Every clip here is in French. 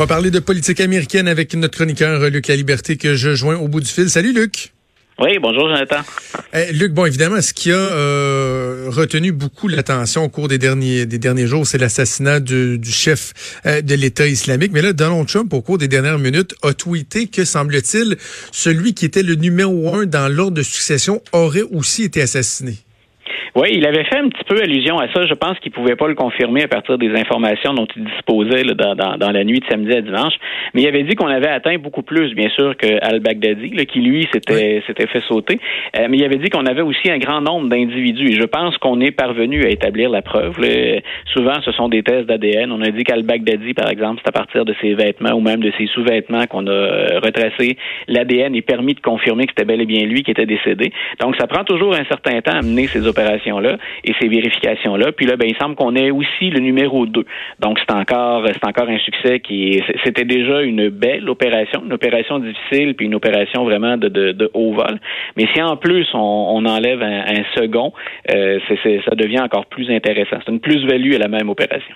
Va parler de politique américaine avec notre chroniqueur Luc La Liberté que je joins au bout du fil. Salut Luc. Oui, bonjour Jonathan. Eh, Luc, bon évidemment, ce qui a euh, retenu beaucoup l'attention au cours des derniers des derniers jours, c'est l'assassinat du, du, chef euh, de l'État islamique. Mais là, Donald Trump, au cours des dernières minutes, a tweeté que semble-t-il, celui qui était le numéro un dans l'ordre de succession aurait aussi été assassiné. Oui, il avait fait un petit peu allusion à ça. Je pense qu'il pouvait pas le confirmer à partir des informations dont il disposait là, dans, dans, dans, la nuit de samedi à dimanche. Mais il avait dit qu'on avait atteint beaucoup plus, bien sûr, que Al-Baghdadi, qui lui s'était s'était fait sauter. Euh, mais il avait dit qu'on avait aussi un grand nombre d'individus. Et je pense qu'on est parvenu à établir la preuve. Là. Souvent, ce sont des tests d'ADN. On a dit qu'Al-Baghdadi, par exemple, c'est à partir de ses vêtements ou même de ses sous-vêtements qu'on a euh, retracé l'ADN et permis de confirmer que c'était bel et bien lui qui était décédé. Donc, ça prend toujours un certain temps à mener ces opérations là et ces vérifications-là. Puis là, ben, il semble qu'on ait aussi le numéro 2. Donc, c'est encore, c'est encore un succès qui c'était déjà une belle opération, une opération difficile, puis une opération vraiment de, de, de haut vol. Mais si en plus on, on enlève un, un second, euh, ça devient encore plus intéressant. C'est une plus-value à la même opération.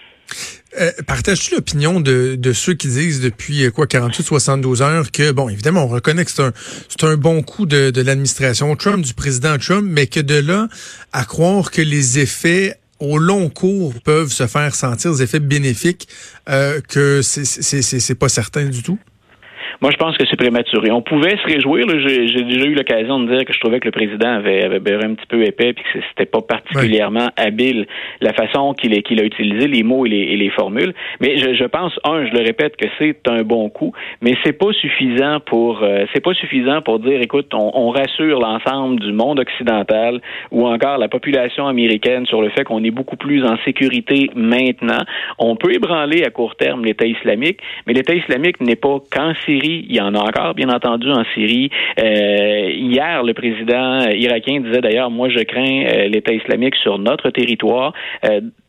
Euh, Partages-tu l'opinion de, ceux qui disent depuis euh, quoi 48-72 heures que bon évidemment on reconnaît que c'est un un bon coup de, l'administration Trump du président Trump mais que de là à croire que les effets au long cours peuvent se faire sentir des effets bénéfiques euh, que c'est pas certain du tout? Moi, je pense que c'est prématuré. On pouvait se réjouir. J'ai déjà eu l'occasion de dire que je trouvais que le président avait, avait beurré un petit peu épais puis que c'était pas particulièrement oui. habile la façon qu'il qu'il a utilisé les mots et les, et les formules. Mais je, je, pense, un, je le répète, que c'est un bon coup, mais c'est pas suffisant pour euh, c'est pas suffisant pour dire, écoute, on, on rassure l'ensemble du monde occidental ou encore la population américaine sur le fait qu'on est beaucoup plus en sécurité maintenant. On peut ébranler à court terme l'État islamique, mais l'État islamique n'est pas qu'en Syrie il y en a encore, bien entendu, en Syrie. Euh, hier, le président irakien disait d'ailleurs, moi, je crains euh, l'État islamique sur notre territoire.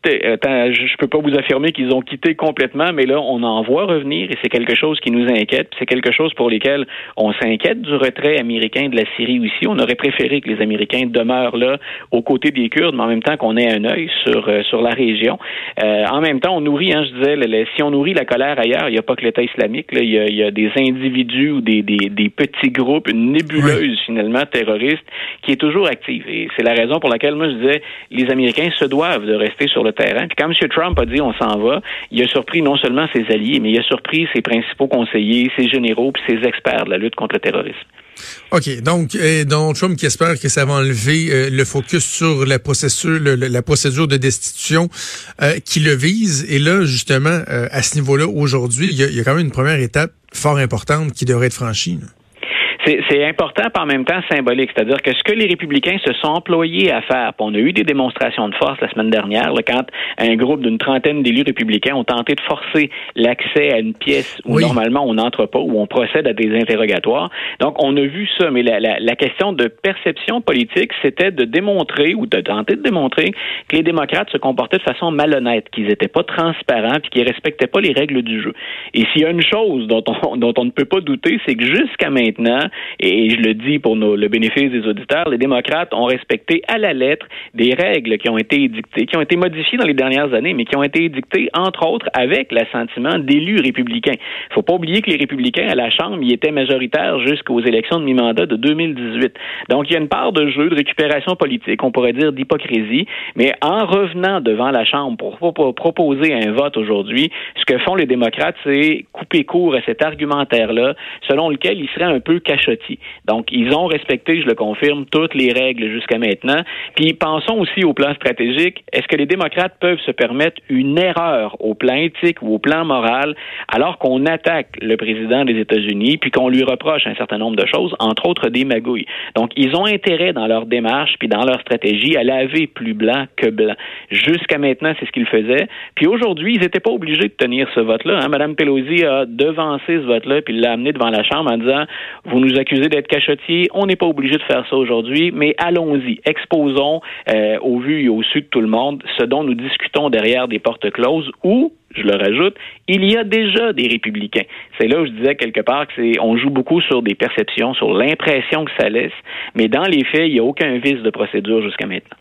Euh, je, peux pas vous affirmer qu'ils ont quitté complètement, mais là, on en voit revenir et c'est quelque chose qui nous inquiète. C'est quelque chose pour lequel on s'inquiète du retrait américain de la Syrie aussi. On aurait préféré que les Américains demeurent là aux côtés des Kurdes, mais en même temps qu'on ait un œil sur euh, sur la région. Euh, en même temps, on nourrit, hein, je disais, le, le, si on nourrit la colère ailleurs, il n'y a pas que l'État islamique. Là, il, y a, il y a des individus ou des, des, des petits groupes, une nébuleuse finalement terroriste qui est toujours active. Et c'est la raison pour laquelle moi je disais, les Américains se doivent de rester sur le terrain. Quand M. Trump a dit on s'en va, il a surpris non seulement ses alliés, mais il a surpris ses principaux conseillers, ses généraux, puis ses experts de la lutte contre le terrorisme. OK. Donc, euh, Donald Trump qui espère que ça va enlever euh, le focus sur la procédure, la procédure de destitution euh, qui le vise. Et là, justement, euh, à ce niveau-là, aujourd'hui, il, y, a quand même une première étape fort importante qui devrait être franchie. C'est important, par en même temps symbolique. C'est-à-dire que ce que les républicains se sont employés à faire, on a eu des démonstrations de force la semaine dernière, là, quand un groupe d'une trentaine d'élus républicains ont tenté de forcer l'accès à une pièce où oui. normalement on n'entre pas, où on procède à des interrogatoires. Donc, on a vu ça, mais la, la, la question de perception politique, c'était de démontrer ou de tenter de démontrer que les démocrates se comportaient de façon malhonnête, qu'ils n'étaient pas transparents, puis qu'ils respectaient pas les règles du jeu. Et s'il y a une chose dont on, dont on ne peut pas douter, c'est que jusqu'à maintenant, et je le dis pour nos, le bénéfice des auditeurs, les démocrates ont respecté à la lettre des règles qui ont été édictées, qui ont été modifiées dans les dernières années, mais qui ont été édictées, entre autres, avec l'assentiment d'élus républicains. Il faut pas oublier que les républicains à la Chambre y étaient majoritaires jusqu'aux élections de mi-mandat de 2018. Donc, il y a une part de jeu, de récupération politique, on pourrait dire d'hypocrisie, mais en revenant devant la Chambre pour, pour proposer un vote aujourd'hui, ce que font les démocrates, c'est couper court à cet argumentaire-là, selon lequel il serait un peu caché Donc, ils ont respecté, je le confirme, toutes les règles jusqu'à maintenant. Puis, pensons aussi au plan stratégique. Est-ce que les démocrates peuvent se permettre une erreur au plan éthique ou au plan moral alors qu'on attaque le président des États-Unis puis qu'on lui reproche un certain nombre de choses, entre autres des magouilles? Donc, ils ont intérêt dans leur démarche puis dans leur stratégie à laver plus blanc que blanc. Jusqu'à maintenant, c'est ce qu'ils faisaient. Puis aujourd'hui, ils n'étaient pas obligés de tenir ce vote-là. Hein. Madame Pelosi a devancé ce vote-là puis l'a amené devant la Chambre en disant vous nous accusez d'être cachotier, on n'est pas obligé de faire ça aujourd'hui, mais allons-y, exposons euh, au vu et au su de tout le monde ce dont nous discutons derrière des portes closes ou je le rajoute, il y a déjà des républicains. C'est là où je disais quelque part que c'est, on joue beaucoup sur des perceptions, sur l'impression que ça laisse, mais dans les faits, il n'y a aucun vice de procédure jusqu'à maintenant.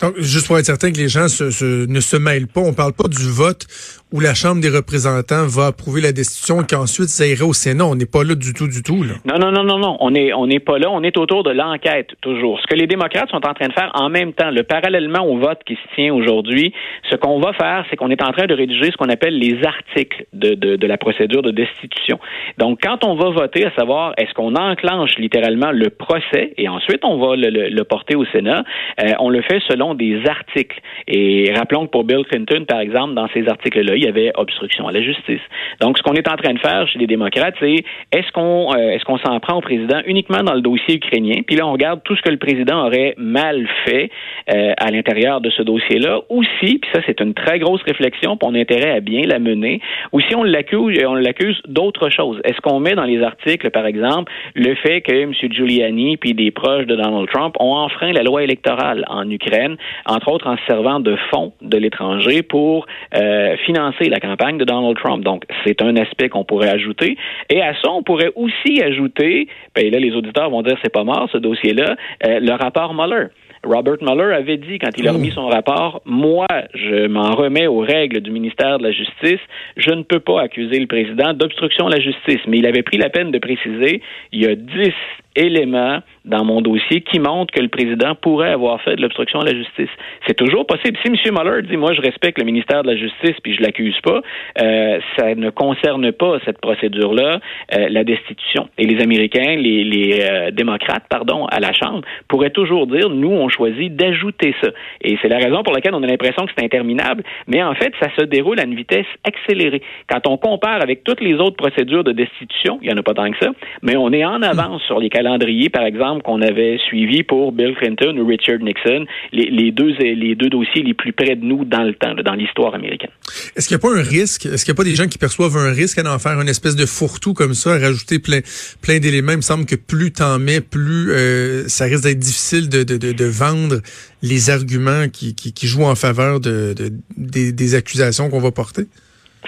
Donc, juste pour être certain que les gens ne se mêlent pas, on parle pas du vote où la Chambre des représentants va approuver la destitution qu'ensuite ça irait au Sénat. On n'est pas là du tout, du tout. Là. Non, non, non, non, non. On n'est on n'est pas là. On est autour de l'enquête, toujours. Ce que les démocrates sont en train de faire en même temps, le parallèlement au vote qui se tient aujourd'hui, ce qu'on va faire, c'est qu'on est en train de rédiger ce qu'on appelle les articles de, de, la procédure de destitution. Donc, quand on va voter, à savoir, est-ce qu'on enclenche littéralement le procès et ensuite on va le, le, porter au Sénat, euh, on le fait selon des articles. Et rappelons que pour Bill Clinton, par exemple, dans ces articles-là, il y avait obstruction à la justice. Donc, ce qu'on est en train de faire chez les démocrates, c'est est-ce qu'on euh, est-ce qu'on s'en prend au président uniquement dans le dossier ukrainien, puis là on regarde tout ce que le président aurait mal fait euh, à l'intérieur de ce dossier-là, ou si, puis ça c'est une très grosse réflexion, puis on a intérêt à bien la mener, ou si on l'accuse, on l'accuse d'autres choses. Est-ce qu'on met dans les articles, par exemple, le fait que M. Giuliani puis des proches de Donald Trump ont enfreint la loi électorale en Ukraine, entre autres en servant de fonds de l'étranger pour euh, financer la campagne de Donald Trump? Donc, c'est un aspect qu'on pourrait ajouter. Et à ça, on pourrait aussi ajouter, ben là, les auditeurs vont dire c'est pas mort ce dossier-là, euh, le rapport Mueller. Robert Mueller avait dit, quand il a remis son rapport, moi, je m'en remets aux règles du ministère de la Justice. Je ne peux pas accuser le président d'obstruction à la justice. Mais il avait pris la peine de préciser, il y a dix éléments dans mon dossier qui montrent que le président pourrait avoir fait de l'obstruction à la justice. C'est toujours possible. Si M. Mueller dit, moi, je respecte le ministère de la Justice puis je l'accuse pas, euh, ça ne concerne pas cette procédure-là, euh, la destitution. Et les Américains, les, les euh, démocrates, pardon, à la Chambre, pourraient toujours dire, nous, on choisit d'ajouter ça. Et c'est la raison pour laquelle on a l'impression que c'est interminable, mais en fait, ça se déroule à une vitesse accélérée. Quand on compare avec toutes les autres procédures de destitution, il n'y en a pas tant que ça, mais on est en avance sur les calendriers, par exemple, qu'on avait suivi pour Bill Clinton ou Richard Nixon, les, deux, les deux dossiers les plus près de nous dans le temps, dans l'histoire américaine. Est-ce qu'il n'y a pas un risque? Est-ce qu'il n'y a pas des gens qui perçoivent un risque à en faire une espèce de fourre-tout comme ça, à rajouter plein, plein d'éléments? Il me semble que plus t'en mets, plus euh, ça risque d'être difficile de, vendre les arguments qui, jouent en faveur de, des, des accusations qu'on va porter?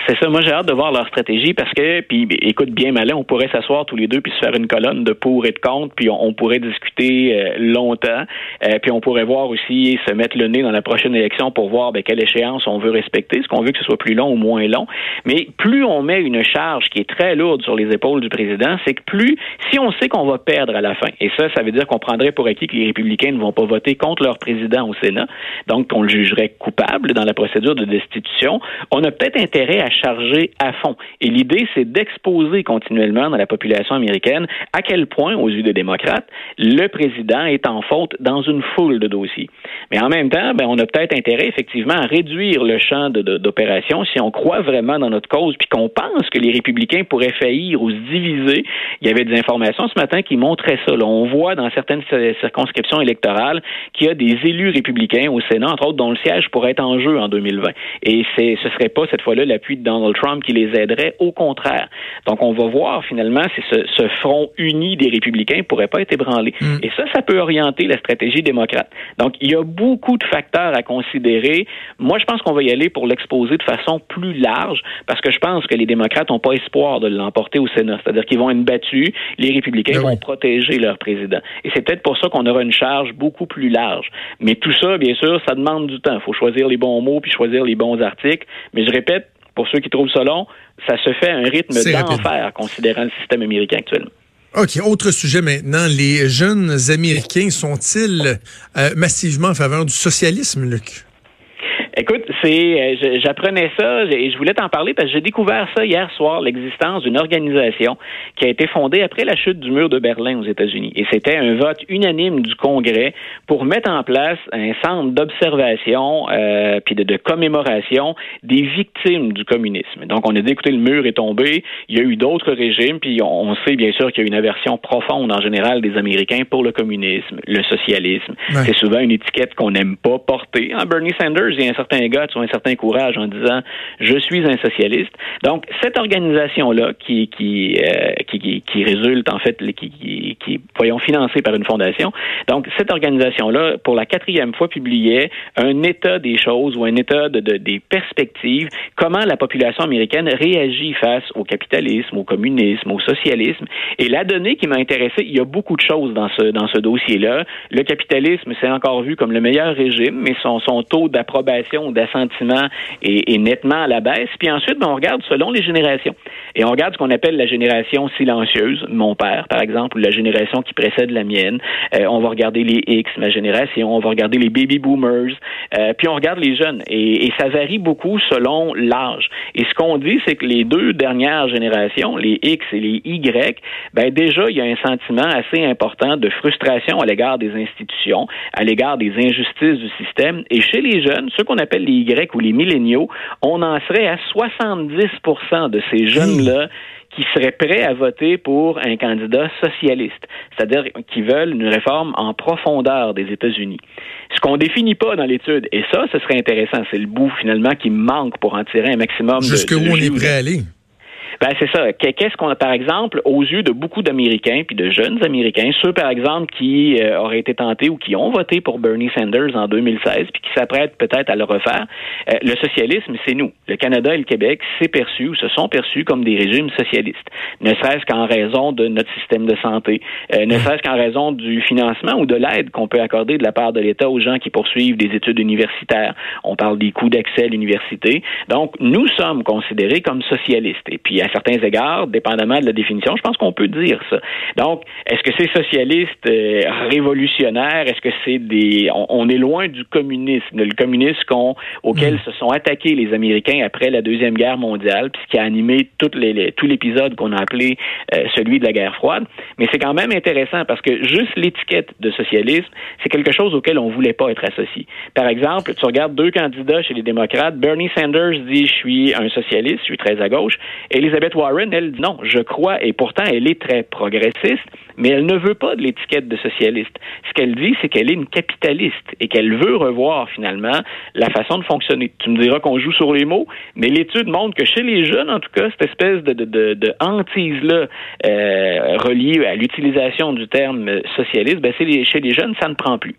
C'est ça. Moi, j'ai hâte de voir leur stratégie parce que, puis, écoute, bien malin, on pourrait s'asseoir tous les deux puis se faire une colonne de pour et de contre, puis on, pourrait discuter euh, longtemps, euh, puis on pourrait voir aussi se mettre le nez dans la prochaine élection pour voir ben, quelle échéance on veut respecter, est-ce qu'on veut que ce soit plus long ou moins long. Mais plus on met une charge qui est très lourde sur les épaules du président, c'est que plus, si on sait qu'on va perdre à la fin, et ça, ça veut dire qu'on prendrait pour acquis que les républicains ne vont pas voter contre leur président au Sénat, donc qu'on le jugerait coupable dans la procédure de destitution, on a peut-être intérêt à charger à fond. Et l'idée, c'est d'exposer continuellement dans la population américaine à quel point, aux yeux des démocrates, le président est en faute dans une foule de dossiers. Mais en même temps, ben, on a peut-être intérêt effectivement à réduire le champ d'opération si on croit vraiment dans notre cause, puis qu'on pense que les républicains pourraient faillir ou se diviser. Il y avait des informations ce matin qui montraient ça. On voit dans certaines circonscriptions électorales qu'il y a des élus républicains au Sénat, entre autres, dont le siège pourrait être en jeu en 2020. Et ce serait pas cette fois-là l'appui de Donald Trump qui les aiderait. Au contraire. Donc, on va voir finalement si ce, front uni des républicains pourrait pas être ébranlé. Mm. Et ça, ça peut orienter la stratégie démocrate. Donc, il y a beaucoup de facteurs à considérer. Moi, je pense qu'on va y aller pour l'exposer de façon plus large parce que je pense que les démocrates n'ont pas espoir de l'emporter au Sénat. C'est-à-dire qu'ils vont être battus, les républicains ben vont protéger leur président. Et c'est peut-être pour ça qu'on aura une charge beaucoup plus large. Mais tout ça, bien sûr, ça demande du temps. Il faut choisir les bons mots puis choisir les bons articles. Mais je répète, pour ceux qui trouvent ça long, ça se fait à un rythme d'enfer, considérant le système américain actuellement. OK, autre sujet maintenant. Les jeunes Américains sont-ils euh, massivement en faveur du socialisme, Luc? Écoute, c'est, euh, j'apprenais ça et je voulais t'en parler parce que j'ai découvert ça hier soir, l'existence d'une organisation qui a été fondée après la chute du mur de Berlin aux États-Unis. Et c'était un vote unanime du Congrès pour mettre en place un centre d'observation euh, puis de, de, commémoration des victimes du communisme. Donc, on a dit, écoutez, le mur est tombé, il y a eu d'autres régimes, puis on, sait bien sûr qu'il y a une aversion profonde en général des Américains pour le communisme, le socialisme. C'est souvent une étiquette qu'on n'aime pas porter. En Bernie Sanders, y certain qui a un certain courage en disant je suis un socialiste. Donc cette organisation là qui qui, euh, qui, qui résulte en fait qui, qui, voyons financée par une fondation. Donc cette organisation là pour la quatrième fois publiait un état des choses ou un état de des perspectives comment la population américaine réagit face au capitalisme, au communisme, au socialisme. Et la donnée qui m'a intéressé, il y a beaucoup de choses dans ce dans ce dossier là. Le capitalisme c'est encore vu comme le meilleur régime, mais son son taux d'approbation d'assentiment est, nettement à la baisse. Puis ensuite, ben, on regarde selon les générations. Et on regarde ce qu'on appelle la génération silencieuse, mon père, par exemple, ou la génération qui précède la mienne. Euh, on va regarder les X, ma génération. On va regarder les baby boomers. Euh, puis on regarde les jeunes. Et, et ça varie beaucoup selon l'âge. Et ce qu'on dit, c'est que les deux dernières générations, les X et les Y, ben déjà, il y a un sentiment assez important de frustration à l'égard des institutions, à l'égard des injustices du système. Et chez les jeunes, ceux qu'on appelle les Y ou les milléniaux, on en serait à 70 de ces jeunes-là qui seraient prêts à voter pour un candidat socialiste, c'est-à-dire qui veulent une réforme en profondeur des États-Unis. Ce qu'on définit pas dans l'étude, et ça, ce serait intéressant, c'est le bout finalement qui manque pour en tirer un maximum. Jusqu'où on est prêt à aller. Ben, c'est ça. Qu'est-ce qu'on a, par exemple, aux yeux de beaucoup d'Américains, puis de jeunes Américains, ceux, par exemple, qui euh, auraient été tentés ou qui ont voté pour Bernie Sanders en 2016, puis qui s'apprêtent peut-être à le refaire, euh, le socialisme, c'est nous. Le Canada et le Québec, c'est perçu ou se sont perçus comme des régimes socialistes. Ne serait-ce qu'en raison de notre système de santé, euh, ne serait-ce qu'en raison du financement ou de l'aide qu'on peut accorder de la part de l'État aux gens qui poursuivent des études universitaires. On parle des coûts d'accès à l'université. Donc, nous sommes considérés comme socialistes. Et puis, certains égards, dépendamment de la définition, je pense qu'on peut dire ça. Donc, est-ce que c'est socialiste euh, révolutionnaire? Est-ce que c'est des... On, est loin du communisme, le communisme auquel mm. se sont attaqués les Américains après la Deuxième Guerre mondiale, puis qui a animé tout l'épisode qu'on a appelé euh, celui de la guerre froide. Mais c'est quand même intéressant parce que juste l'étiquette de socialisme, c'est quelque chose auquel on voulait pas être associé. Par exemple, tu regardes deux candidats chez les démocrates, Bernie Sanders dit je suis un socialiste, je suis très à gauche, et Elizabeth Warren, elle non, je crois, et pourtant elle est très progressiste, mais elle ne veut pas de l'étiquette de socialiste. Ce qu'elle dit, c'est qu'elle est une capitaliste et qu'elle veut revoir finalement la façon de fonctionner. Tu me diras qu'on joue sur les mots, mais l'étude montre que chez les jeunes, en tout cas, cette espèce de, de, de, hantise-là euh, reliée à l'utilisation du terme socialiste, ben, chez les jeunes, ça ne prend plus.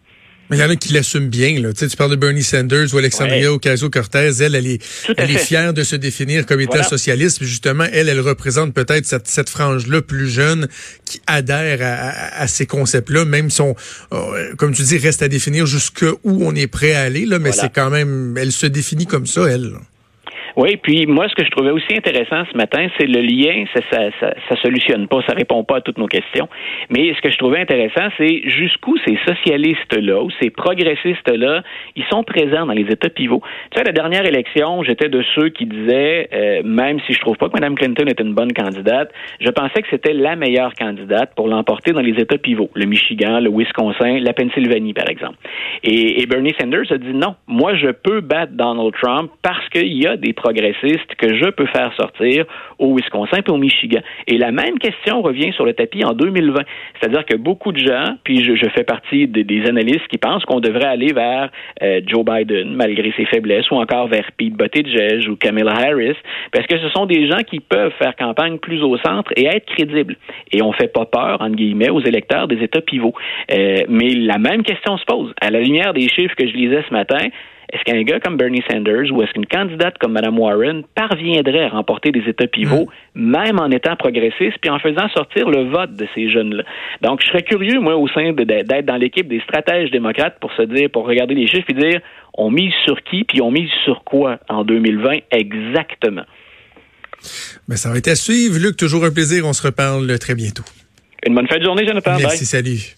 Mais il y en a qui l'assument bien. Là. Tu, sais, tu parles de Bernie Sanders ou Alexandria Ocasio-Cortez. Elle, elle est, elle est fière de se définir comme état socialiste. justement, elle, elle représente peut-être cette, cette frange-là plus jeune qui adhère à, à, ces concepts-là, même si on, euh, comme tu dis, reste à définir jusqu'où on est prêt à aller. Là, mais c'est quand même, elle se définit comme ça, elle. Oui, puis moi, ce que je trouvais aussi intéressant ce matin, c'est le lien, ça, ça, ça, ça, solutionne pas, ça répond pas à toutes nos questions. Mais ce que je trouvais intéressant, c'est jusqu'où ces socialistes-là ou ces progressistes-là, ils sont présents dans les États pivots. Tu sais, la dernière élection, j'étais de ceux qui disaient, euh, même si je trouve pas que Mme Clinton était une bonne candidate, je pensais que c'était la meilleure candidate pour l'emporter dans les États pivots, le Michigan, le Wisconsin, la Pennsylvanie, par exemple. Et, et Bernie Sanders a dit non, moi, je peux battre Donald Trump parce qu'il y a des que je peux faire sortir au Wisconsin et au Michigan. Et la même question revient sur le tapis en 2020. C'est-à-dire que beaucoup de gens, puis je, fais partie des analystes qui pensent qu'on devrait aller vers euh, Joe Biden, malgré ses faiblesses, ou encore vers Pete Buttigieg ou Kamala Harris, parce que ce sont des gens qui peuvent faire campagne plus au centre et être crédibles. Et on fait pas peur, entre guillemets, aux électeurs des États pivots. Euh, mais la même question se pose. À la lumière des chiffres que je lisais ce matin, est-ce qu'un gars comme Bernie Sanders ou est-ce qu'une candidate comme Mme Warren parviendrait à remporter des États pivots, même en étant progressiste, puis en faisant sortir le vote de ces jeunes-là? Donc, je serais curieux, moi, au sein d'être dans l'équipe des stratèges démocrates pour se dire, pour regarder les chiffres et dire, on mise sur qui, puis on mise sur quoi en 2020 exactement? Ben, ça va être à suivre. Luc, toujours un plaisir. On se reparle très bientôt. Une bonne fin de journée, Jonathan. Merci, salut.